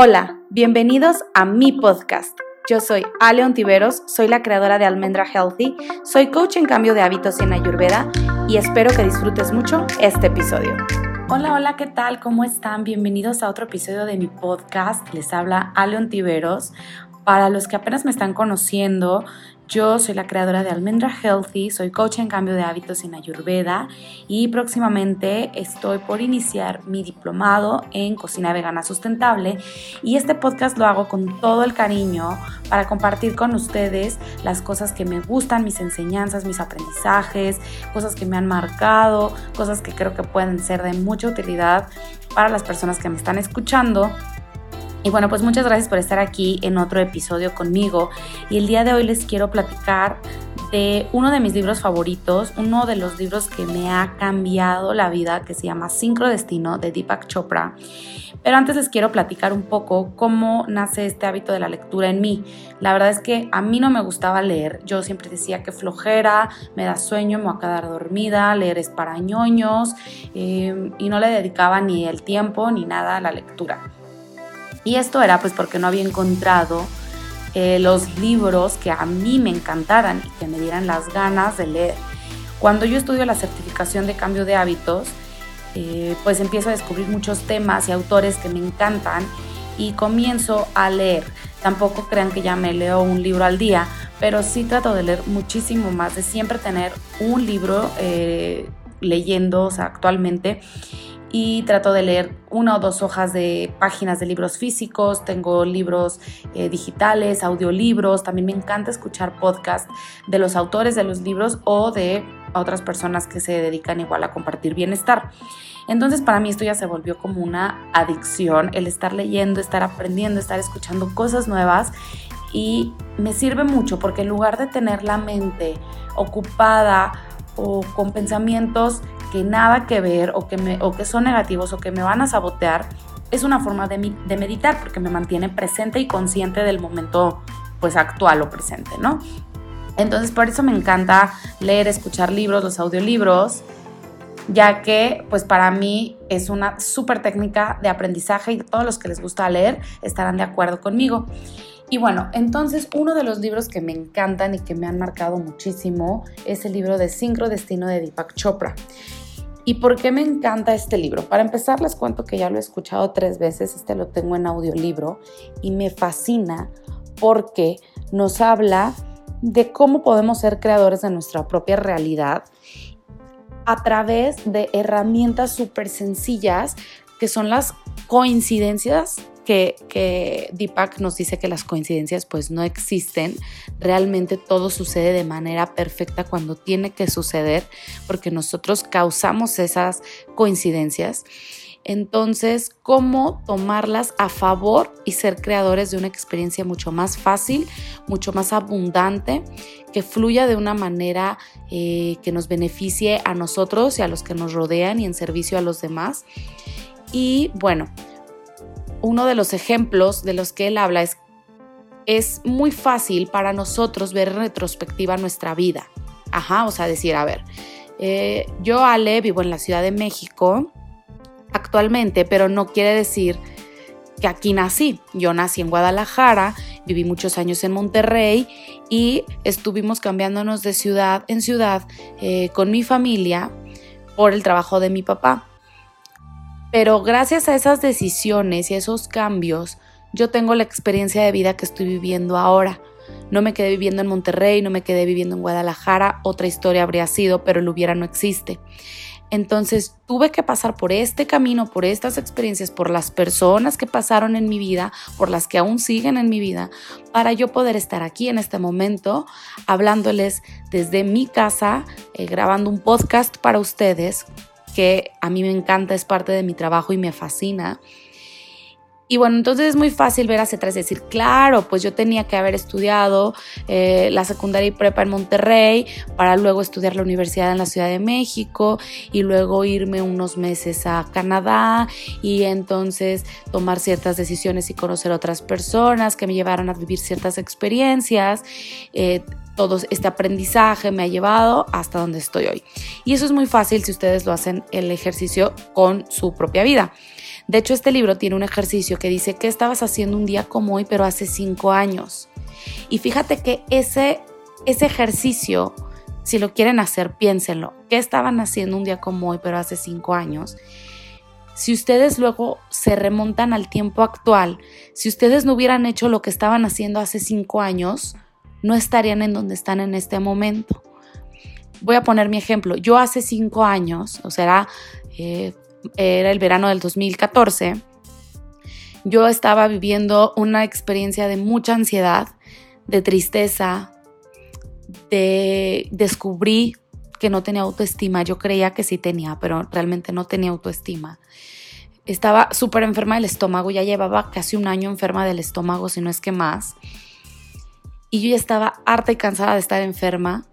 Hola, bienvenidos a mi podcast. Yo soy Ale Ontiveros, soy la creadora de Almendra Healthy, soy coach en cambio de hábitos en Ayurveda y espero que disfrutes mucho este episodio. Hola, hola, ¿qué tal? ¿Cómo están? Bienvenidos a otro episodio de mi podcast. Les habla Ale Ontiveros. Para los que apenas me están conociendo, yo soy la creadora de Almendra Healthy, soy coach en cambio de hábitos en Ayurveda y próximamente estoy por iniciar mi diplomado en cocina vegana sustentable y este podcast lo hago con todo el cariño para compartir con ustedes las cosas que me gustan, mis enseñanzas, mis aprendizajes, cosas que me han marcado, cosas que creo que pueden ser de mucha utilidad para las personas que me están escuchando y bueno, pues muchas gracias por estar aquí en otro episodio conmigo. Y el día de hoy les quiero platicar de uno de mis libros favoritos, uno de los libros que me ha cambiado la vida, que se llama Sincrodestino de Deepak Chopra. Pero antes les quiero platicar un poco cómo nace este hábito de la lectura en mí. La verdad es que a mí no me gustaba leer. Yo siempre decía que flojera, me da sueño, me voy a quedar dormida, leer es para ñoños eh, y no le dedicaba ni el tiempo ni nada a la lectura. Y esto era pues porque no había encontrado eh, los libros que a mí me encantaran y que me dieran las ganas de leer. Cuando yo estudio la certificación de cambio de hábitos, eh, pues empiezo a descubrir muchos temas y autores que me encantan y comienzo a leer. Tampoco crean que ya me leo un libro al día, pero sí trato de leer muchísimo más, de siempre tener un libro eh, leyendo o sea, actualmente y trato de leer una o dos hojas de páginas de libros físicos, tengo libros eh, digitales, audiolibros, también me encanta escuchar podcasts de los autores de los libros o de otras personas que se dedican igual a compartir bienestar. Entonces para mí esto ya se volvió como una adicción, el estar leyendo, estar aprendiendo, estar escuchando cosas nuevas. Y me sirve mucho porque en lugar de tener la mente ocupada o con pensamientos que nada que ver o que, me, o que son negativos o que me van a sabotear, es una forma de, de meditar porque me mantiene presente y consciente del momento pues actual o presente, ¿no? Entonces por eso me encanta leer, escuchar libros, los audiolibros, ya que pues para mí es una súper técnica de aprendizaje y todos los que les gusta leer estarán de acuerdo conmigo. Y bueno, entonces uno de los libros que me encantan y que me han marcado muchísimo es el libro de Sincro Destino de Deepak Chopra. ¿Y por qué me encanta este libro? Para empezar, les cuento que ya lo he escuchado tres veces, este lo tengo en audiolibro y me fascina porque nos habla de cómo podemos ser creadores de nuestra propia realidad a través de herramientas súper sencillas que son las coincidencias que, Deepak nos dice que las coincidencias pues no existen, realmente todo sucede de manera perfecta cuando tiene que suceder, porque nosotros causamos esas coincidencias. Entonces, ¿cómo tomarlas a favor y ser creadores de una experiencia mucho más fácil, mucho más abundante, que fluya de una manera eh, que nos beneficie a nosotros y a los que nos rodean y en servicio a los demás? Y bueno, uno de los ejemplos de los que él habla es, es muy fácil para nosotros ver en retrospectiva nuestra vida. Ajá, o sea, decir, a ver, eh, yo Ale vivo en la Ciudad de México actualmente, pero no quiere decir que aquí nací. Yo nací en Guadalajara, viví muchos años en Monterrey y estuvimos cambiándonos de ciudad en ciudad eh, con mi familia por el trabajo de mi papá. Pero gracias a esas decisiones y esos cambios, yo tengo la experiencia de vida que estoy viviendo ahora. No me quedé viviendo en Monterrey, no me quedé viviendo en Guadalajara, otra historia habría sido, pero el hubiera no existe. Entonces tuve que pasar por este camino, por estas experiencias, por las personas que pasaron en mi vida, por las que aún siguen en mi vida, para yo poder estar aquí en este momento hablándoles desde mi casa, eh, grabando un podcast para ustedes que a mí me encanta, es parte de mi trabajo y me fascina. Y bueno, entonces es muy fácil ver hacia atrás y decir, claro, pues yo tenía que haber estudiado eh, la secundaria y prepa en Monterrey para luego estudiar la universidad en la Ciudad de México y luego irme unos meses a Canadá y entonces tomar ciertas decisiones y conocer otras personas que me llevaron a vivir ciertas experiencias. Eh, todo este aprendizaje me ha llevado hasta donde estoy hoy. Y eso es muy fácil si ustedes lo hacen el ejercicio con su propia vida. De hecho, este libro tiene un ejercicio que dice, ¿qué estabas haciendo un día como hoy, pero hace cinco años? Y fíjate que ese, ese ejercicio, si lo quieren hacer, piénsenlo. ¿Qué estaban haciendo un día como hoy, pero hace cinco años? Si ustedes luego se remontan al tiempo actual, si ustedes no hubieran hecho lo que estaban haciendo hace cinco años, no estarían en donde están en este momento. Voy a poner mi ejemplo. Yo hace cinco años, o sea, era, era el verano del 2014, yo estaba viviendo una experiencia de mucha ansiedad, de tristeza, de descubrí que no tenía autoestima. Yo creía que sí tenía, pero realmente no tenía autoestima. Estaba súper enferma del estómago, ya llevaba casi un año enferma del estómago, si no es que más. Y yo ya estaba harta y cansada de estar enferma.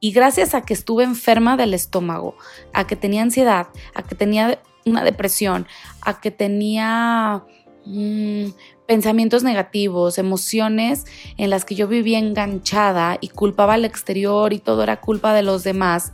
Y gracias a que estuve enferma del estómago, a que tenía ansiedad, a que tenía una depresión, a que tenía mm, pensamientos negativos, emociones en las que yo vivía enganchada y culpaba al exterior y todo era culpa de los demás,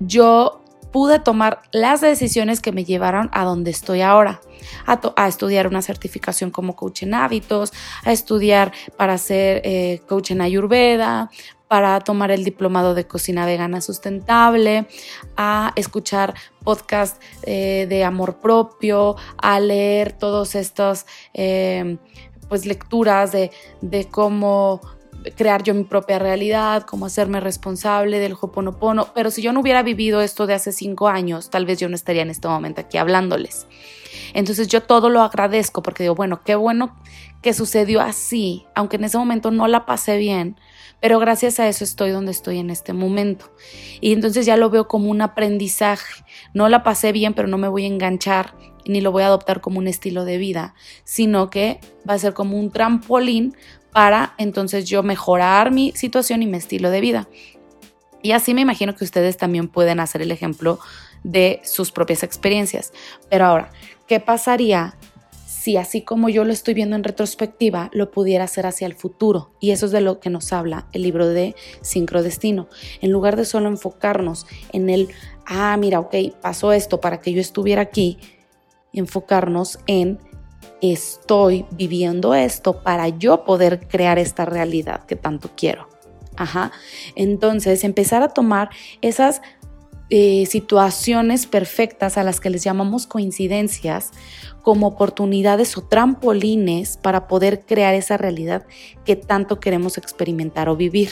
yo pude tomar las decisiones que me llevaron a donde estoy ahora, a, estudiar una certificación como coach en hábitos, a estudiar para ser eh, coach en ayurveda, para tomar el diplomado de cocina vegana sustentable, a escuchar podcasts eh, de amor propio, a leer todos estos eh, pues lecturas de, de cómo crear yo mi propia realidad, cómo hacerme responsable del Hoponopono. Pero si yo no hubiera vivido esto de hace cinco años, tal vez yo no estaría en este momento aquí hablándoles. Entonces yo todo lo agradezco porque digo, bueno, qué bueno que sucedió así, aunque en ese momento no la pasé bien, pero gracias a eso estoy donde estoy en este momento. Y entonces ya lo veo como un aprendizaje. No la pasé bien, pero no me voy a enganchar ni lo voy a adoptar como un estilo de vida, sino que va a ser como un trampolín para entonces yo mejorar mi situación y mi estilo de vida. Y así me imagino que ustedes también pueden hacer el ejemplo de sus propias experiencias. Pero ahora, ¿qué pasaría si así como yo lo estoy viendo en retrospectiva, lo pudiera hacer hacia el futuro. Y eso es de lo que nos habla el libro de Sincrodestino. En lugar de solo enfocarnos en el, ah, mira, ok, pasó esto para que yo estuviera aquí, enfocarnos en estoy viviendo esto para yo poder crear esta realidad que tanto quiero. Ajá. Entonces, empezar a tomar esas eh, situaciones perfectas a las que les llamamos coincidencias como oportunidades o trampolines para poder crear esa realidad que tanto queremos experimentar o vivir.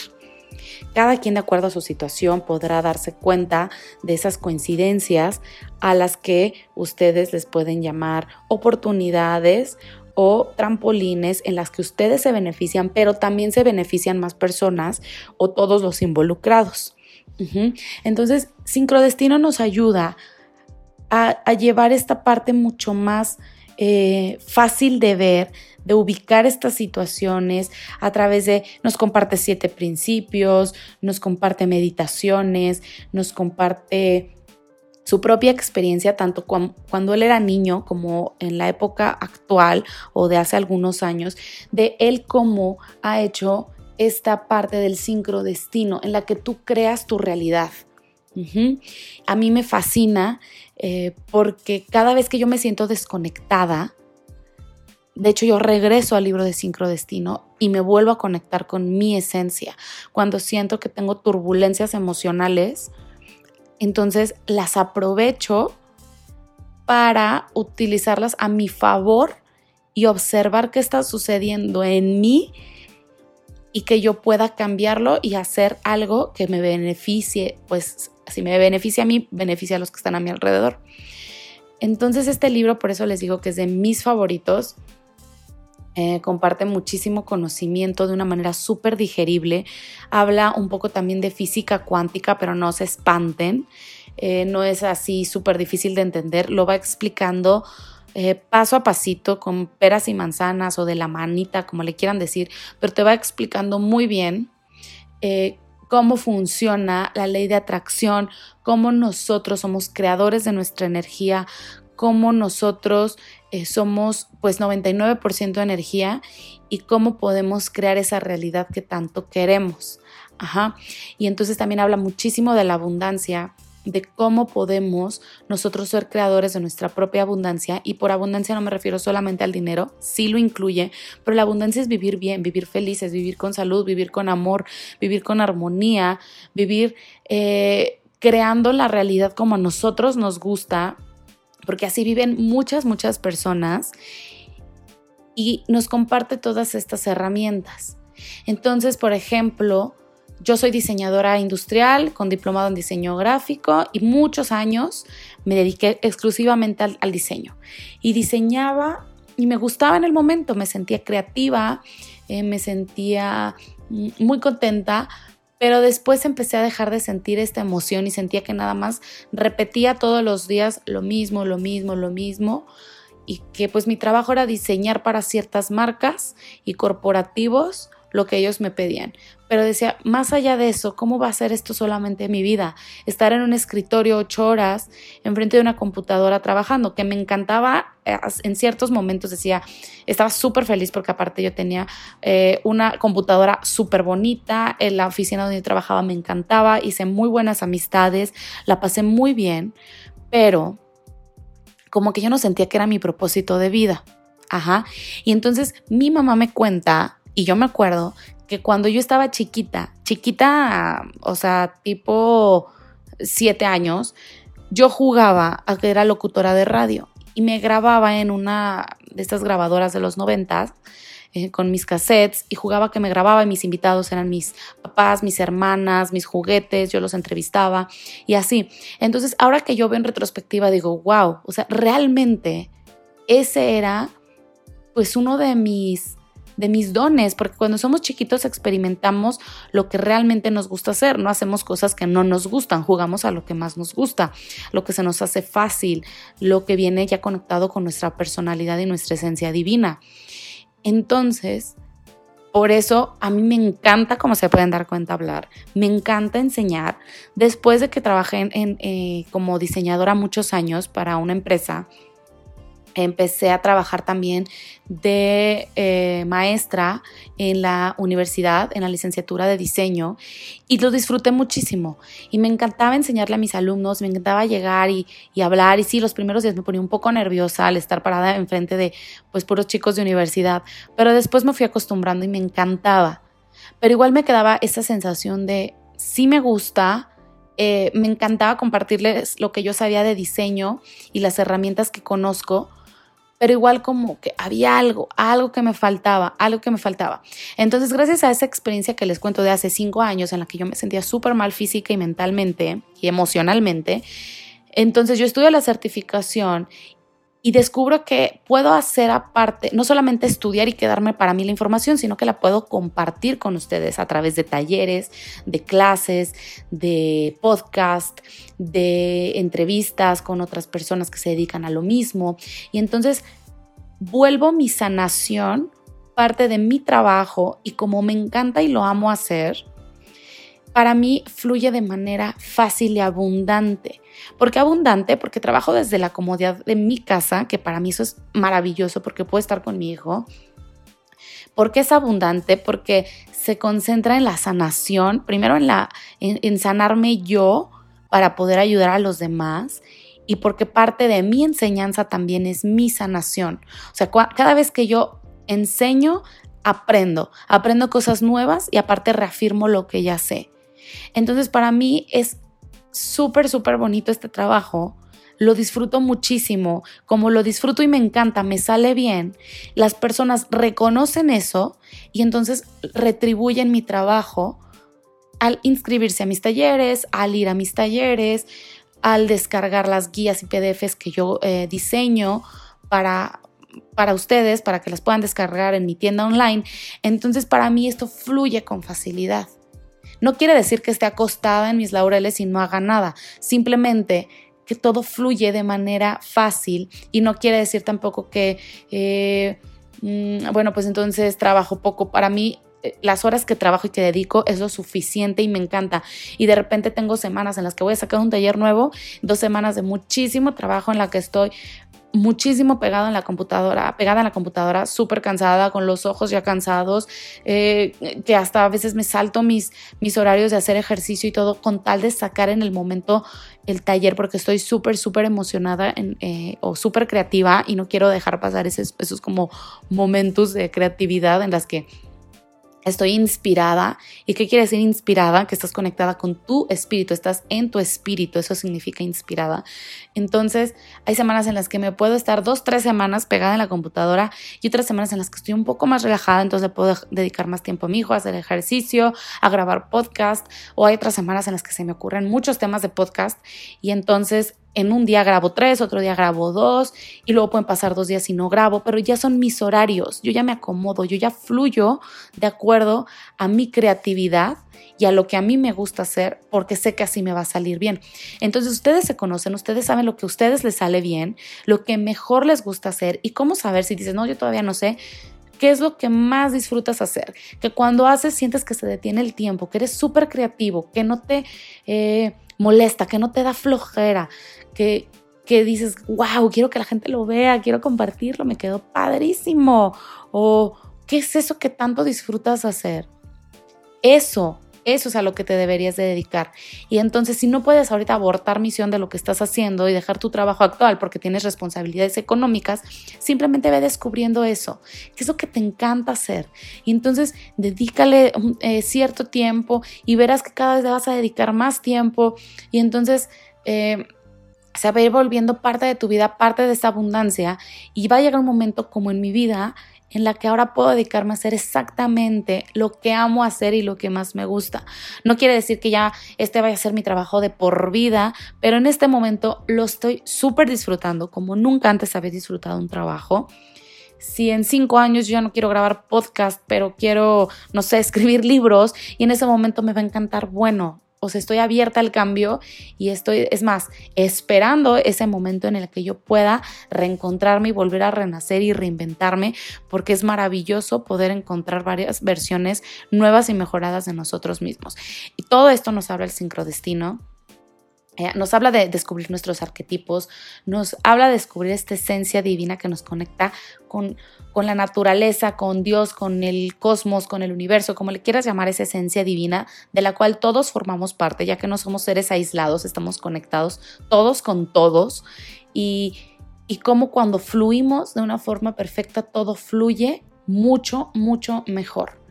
Cada quien de acuerdo a su situación podrá darse cuenta de esas coincidencias a las que ustedes les pueden llamar oportunidades o trampolines en las que ustedes se benefician, pero también se benefician más personas o todos los involucrados. Entonces, Sincrodestino nos ayuda a, llevar esta parte mucho más eh, fácil de ver, de ubicar estas situaciones a través de, nos comparte siete principios, nos comparte meditaciones, nos comparte su propia experiencia, tanto cuando él era niño como en la época actual o de hace algunos años, de él cómo ha hecho esta parte del sincrodestino en la que tú creas tu realidad. A mí me fascina eh, porque cada vez que yo me siento desconectada, de hecho yo regreso al libro de sincrodestino y me vuelvo a conectar con mi esencia. Cuando siento que tengo turbulencias emocionales, entonces las aprovecho para utilizarlas a mi favor y observar qué está sucediendo en mí y que yo pueda cambiarlo y hacer algo que me beneficie, pues si me beneficia a mí, beneficia a los que están a mi alrededor. Entonces este libro, por eso les digo que es de mis favoritos. Eh, comparte muchísimo conocimiento de una manera súper digerible. Habla un poco también de física cuántica, pero no se espanten. Eh, no es así súper difícil de entender. Lo va explicando eh, paso a pasito con peras y manzanas o de la manita, como le quieran decir, pero te va explicando muy bien eh, cómo funciona la ley de atracción, cómo nosotros somos creadores de nuestra energía, cómo nosotros eh, somos pues 99% energía y cómo podemos crear esa realidad que tanto queremos. Ajá. Y entonces también habla muchísimo de la abundancia de cómo podemos nosotros ser creadores de nuestra propia abundancia. Y por abundancia no me refiero solamente al dinero, sí lo incluye, pero la abundancia es vivir bien, vivir felices, vivir con salud, vivir con amor, vivir con armonía, vivir eh, creando la realidad como a nosotros nos gusta, porque así viven muchas, muchas personas y nos comparte todas estas herramientas. Entonces, por ejemplo, yo soy diseñadora industrial con diplomado en diseño gráfico y muchos años me dediqué exclusivamente al, diseño. Y diseñaba y me gustaba en el momento, me sentía creativa, eh, me sentía muy contenta, pero después empecé a dejar de sentir esta emoción y sentía que nada más repetía todos los días lo mismo, lo mismo, lo mismo y que pues mi trabajo era diseñar para ciertas marcas y corporativos lo que ellos me pedían. Pero decía, más allá de eso, ¿cómo va a ser esto solamente mi vida? Estar en un escritorio ocho horas enfrente de una computadora trabajando, que me encantaba eh, en ciertos momentos, decía, estaba súper feliz porque aparte yo tenía eh, una computadora súper bonita, en la oficina donde yo trabajaba me encantaba, hice muy buenas amistades, la pasé muy bien, pero como que yo no sentía que era mi propósito de vida. Ajá. Y entonces mi mamá me cuenta y yo me acuerdo que cuando yo estaba chiquita, chiquita, o sea, tipo siete años, yo jugaba a que era locutora de radio y me grababa en una de estas grabadoras de los noventas eh, con mis cassettes y jugaba que me grababa y mis invitados eran mis papás, mis hermanas, mis juguetes, yo los entrevistaba y así. Entonces, ahora que yo veo en retrospectiva, digo, wow, o sea, realmente ese era pues uno de mis de mis dones, porque cuando somos chiquitos experimentamos lo que realmente nos gusta hacer, no hacemos cosas que no nos gustan, jugamos a lo que más nos gusta, lo que se nos hace fácil, lo que viene ya conectado con nuestra personalidad y nuestra esencia divina. Entonces, por eso a mí me encanta, como se pueden dar cuenta, hablar. Me encanta enseñar. Después de que trabajé eh, como diseñadora muchos años para una empresa, empecé a trabajar también de eh, maestra en la universidad, en la licenciatura de diseño, y lo disfruté muchísimo. Y me encantaba enseñarle a mis alumnos, me encantaba llegar y, y, hablar. Y sí, los primeros días me ponía un poco nerviosa al estar parada enfrente de pues puros chicos de universidad, pero después me fui acostumbrando y me encantaba. Pero igual me quedaba esa sensación de sí me gusta, eh, me encantaba compartirles lo que yo sabía de diseño y las herramientas que conozco, pero igual como que había algo, algo que me faltaba, algo que me faltaba. Entonces, gracias a esa experiencia que les cuento de hace cinco años, en la que yo me sentía súper mal física y mentalmente y emocionalmente, entonces yo estudio la certificación y descubro que puedo hacer aparte, no solamente estudiar y quedarme para mí la información, sino que la puedo compartir con ustedes a través de talleres, de clases, de podcast, de entrevistas con otras personas que se dedican a lo mismo. Y entonces vuelvo mi sanación parte de mi trabajo y como me encanta y lo amo hacer, para mí fluye de manera fácil y abundante. ¿Por qué abundante? Porque trabajo desde la comodidad de mi casa, que para mí eso es maravilloso porque puedo estar con mi hijo. ¿Por qué es abundante? Porque se concentra en la sanación, primero en, la, en sanarme yo para poder ayudar a los demás y porque parte de mi enseñanza también es mi sanación. O sea, cada vez que yo enseño, aprendo, aprendo cosas nuevas y aparte reafirmo lo que ya sé. Entonces para mí es súper, súper bonito este trabajo. Lo disfruto muchísimo, como lo disfruto y me encanta, me sale bien. Las personas reconocen eso y entonces retribuyen mi trabajo al inscribirse a mis talleres, al ir a mis talleres, al descargar las guías y PDFs que yo eh, diseño para, para ustedes, para que las puedan descargar en mi tienda online. Entonces para mí esto fluye con facilidad. No quiere decir que esté acostada en mis laureles y no haga nada, simplemente que todo fluye de manera fácil y no quiere decir tampoco que, eh, mm, bueno, pues entonces trabajo poco. Para mí eh, las horas que trabajo y que dedico es lo suficiente y me encanta. Y de repente tengo semanas en las que voy a sacar un taller nuevo, dos semanas de muchísimo trabajo en la que estoy muchísimo pegado en la computadora, pegada en la computadora, súper cansada, con los ojos ya cansados, eh, que hasta a veces me salto mis, mis horarios de hacer ejercicio y todo con tal de sacar en el momento el taller porque estoy súper, súper emocionada eh, o súper creativa y no quiero dejar pasar esos, esos como momentos de creatividad en las que estoy inspirada. ¿Y qué quiere decir inspirada? Que estás conectada con tu espíritu, estás en tu espíritu, eso significa inspirada. Entonces, hay semanas en las que me puedo estar dos, tres semanas pegada en la computadora y otras semanas en las que estoy un poco más relajada, entonces puedo dedicar más tiempo a mi hijo, a hacer ejercicio, a grabar podcast, o hay otras semanas en las que se me ocurren muchos temas de podcast y entonces en un día grabo tres, otro día grabo dos y luego pueden pasar dos días y no grabo, pero ya son mis horarios, yo ya me acomodo, yo ya fluyo de acuerdo a mi creatividad y a lo que a mí me gusta hacer porque sé que así me va a salir bien. Entonces ustedes se conocen, ustedes saben lo que a ustedes les sale bien, lo que mejor les gusta hacer y cómo saber si dices, no, yo todavía no sé. ¿Qué es lo que más disfrutas hacer? Que cuando haces sientes que se detiene el tiempo, que eres súper creativo, que no te eh, molesta, que no te da flojera, que, que dices, wow, quiero que la gente lo vea, quiero compartirlo, me quedó padrísimo. O, ¿qué es eso que tanto disfrutas hacer? Eso, eso es a lo que te deberías de dedicar. Y entonces, si no puedes ahorita abortar misión de lo que estás haciendo y dejar tu trabajo actual porque tienes responsabilidades económicas, simplemente ve descubriendo eso, que es lo que te encanta hacer. Y entonces, dedícale eh, cierto tiempo y verás que cada vez te vas a dedicar más tiempo. Y entonces, eh, se va a ir volviendo parte de tu vida, parte de esa abundancia y va a llegar un momento como en mi vida en la que ahora puedo dedicarme a hacer exactamente lo que amo hacer y lo que más me gusta. No quiere decir que ya este vaya a ser mi trabajo de por vida, pero en este momento lo estoy súper disfrutando como nunca antes había disfrutado un trabajo. Si en cinco años yo no quiero grabar podcast, pero quiero, no sé, escribir libros y en ese momento me va a encantar, bueno, o sea, estoy abierta al cambio y estoy, es más, esperando ese momento en el que yo pueda reencontrarme y volver a renacer y reinventarme, porque es maravilloso poder encontrar varias versiones nuevas y mejoradas de nosotros mismos. Y todo esto nos habla el sincrodestino eh, nos habla de descubrir nuestros arquetipos, nos habla de descubrir esta esencia divina que nos conecta con, con, la naturaleza, con Dios, con el cosmos, con el universo, como le quieras llamar esa esencia divina de la cual todos formamos parte, ya que no somos seres aislados, estamos conectados todos con todos y, y cómo cuando fluimos de una forma perfecta todo fluye mucho, mucho mejor.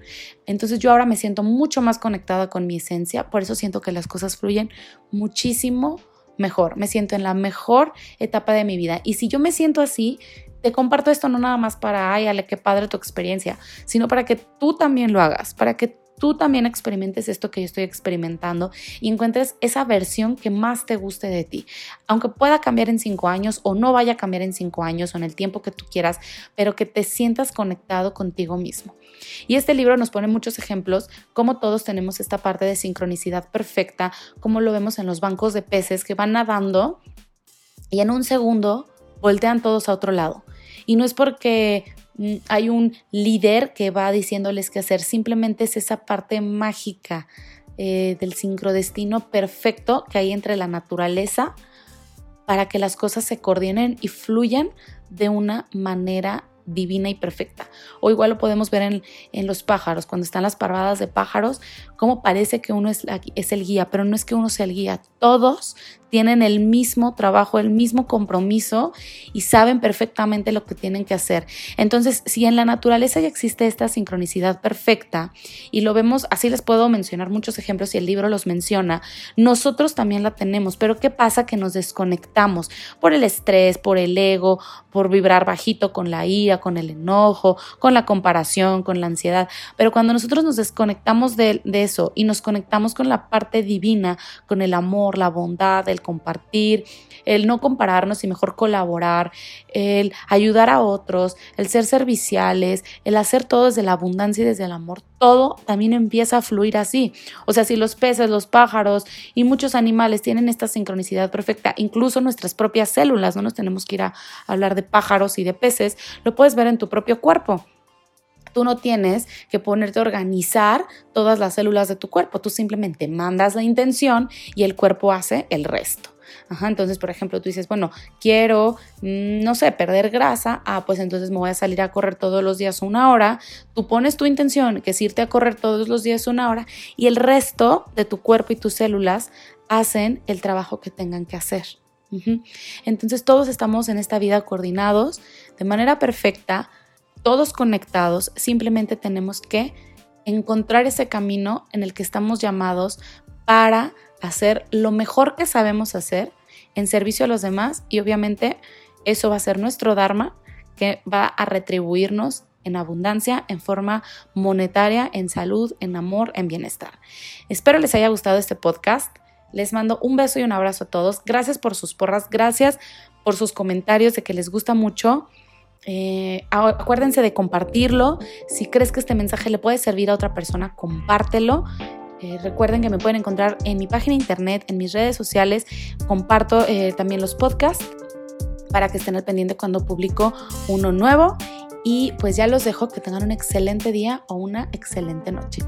Entonces yo ahora me siento mucho más conectada con mi esencia, por eso siento que las cosas fluyen muchísimo mejor, me siento en la mejor etapa de mi vida. Y si yo me siento así, te comparto esto no nada más para, ay, ale, qué padre tu experiencia, sino para que tú también lo hagas, para que tú también experimentes esto que yo estoy experimentando y encuentres esa versión que más te guste de ti. Aunque pueda cambiar en cinco años o no vaya a cambiar en cinco años o en el tiempo que tú quieras, pero que te sientas conectado contigo mismo. Y este libro nos pone muchos ejemplos, como todos tenemos esta parte de sincronicidad perfecta, como lo vemos en los bancos de peces que van nadando y en un segundo voltean todos a otro lado. Y no es porque hay un líder que va diciéndoles qué hacer, simplemente es esa parte mágica eh, del sincrodestino perfecto que hay entre la naturaleza para que las cosas se coordinen y fluyan de una manera divina y perfecta. O igual lo podemos ver en, en, los pájaros, cuando están las parvadas de pájaros, como parece que uno es, es el guía, pero no es que uno sea el guía. Todos tienen el mismo trabajo, el mismo compromiso y saben perfectamente lo que tienen que hacer. Entonces, si en la naturaleza ya existe esta sincronicidad perfecta y lo vemos, así les puedo mencionar muchos ejemplos y el libro los menciona, nosotros también la tenemos, pero ¿qué pasa? Que nos desconectamos por el estrés, por el ego, por vibrar bajito con la ira, con el enojo, con la comparación, con la ansiedad. Pero cuando nosotros nos desconectamos de, de eso y nos conectamos con la parte divina, con el amor, la bondad, el compartir, el no compararnos y mejor colaborar, el ayudar a otros, el ser serviciales, el hacer todo desde la abundancia y desde el amor, todo también empieza a fluir así. O sea, si los peces, los pájaros y muchos animales tienen esta sincronicidad perfecta, incluso nuestras propias células, no nos tenemos que ir a hablar de pájaros y de peces, lo puedes ver en tu propio cuerpo. Tú no tienes que ponerte a organizar todas las células de tu cuerpo, tú simplemente mandas la intención y el cuerpo hace el resto. Entonces, por ejemplo, tú dices, bueno, quiero, mm, no sé, perder grasa. Ah, pues entonces me voy a salir a correr todos los días una hora. Tú pones tu intención, que es irte a correr todos los días una hora, y el resto de tu cuerpo y tus células hacen el trabajo que tengan que hacer. Entonces todos estamos en esta vida coordinados de manera perfecta, todos conectados, simplemente tenemos que encontrar ese camino en el que estamos llamados para hacer lo mejor que sabemos hacer en servicio a los demás y obviamente eso va a ser nuestro Dharma que va a retribuirnos en abundancia, en forma monetaria, en salud, en amor, en bienestar. Espero les haya gustado este podcast. Les mando un beso y un abrazo a todos. Gracias por sus porras, gracias por sus comentarios de que les gusta mucho. Eh, acuérdense de compartirlo. Si crees que este mensaje le puede servir a otra persona, compártelo. Eh, recuerden que me pueden encontrar en mi página internet, en mis redes sociales. Comparto eh, también los podcasts para que estén al pendiente cuando publico uno nuevo. Y pues ya los dejo que tengan un excelente día o una excelente noche.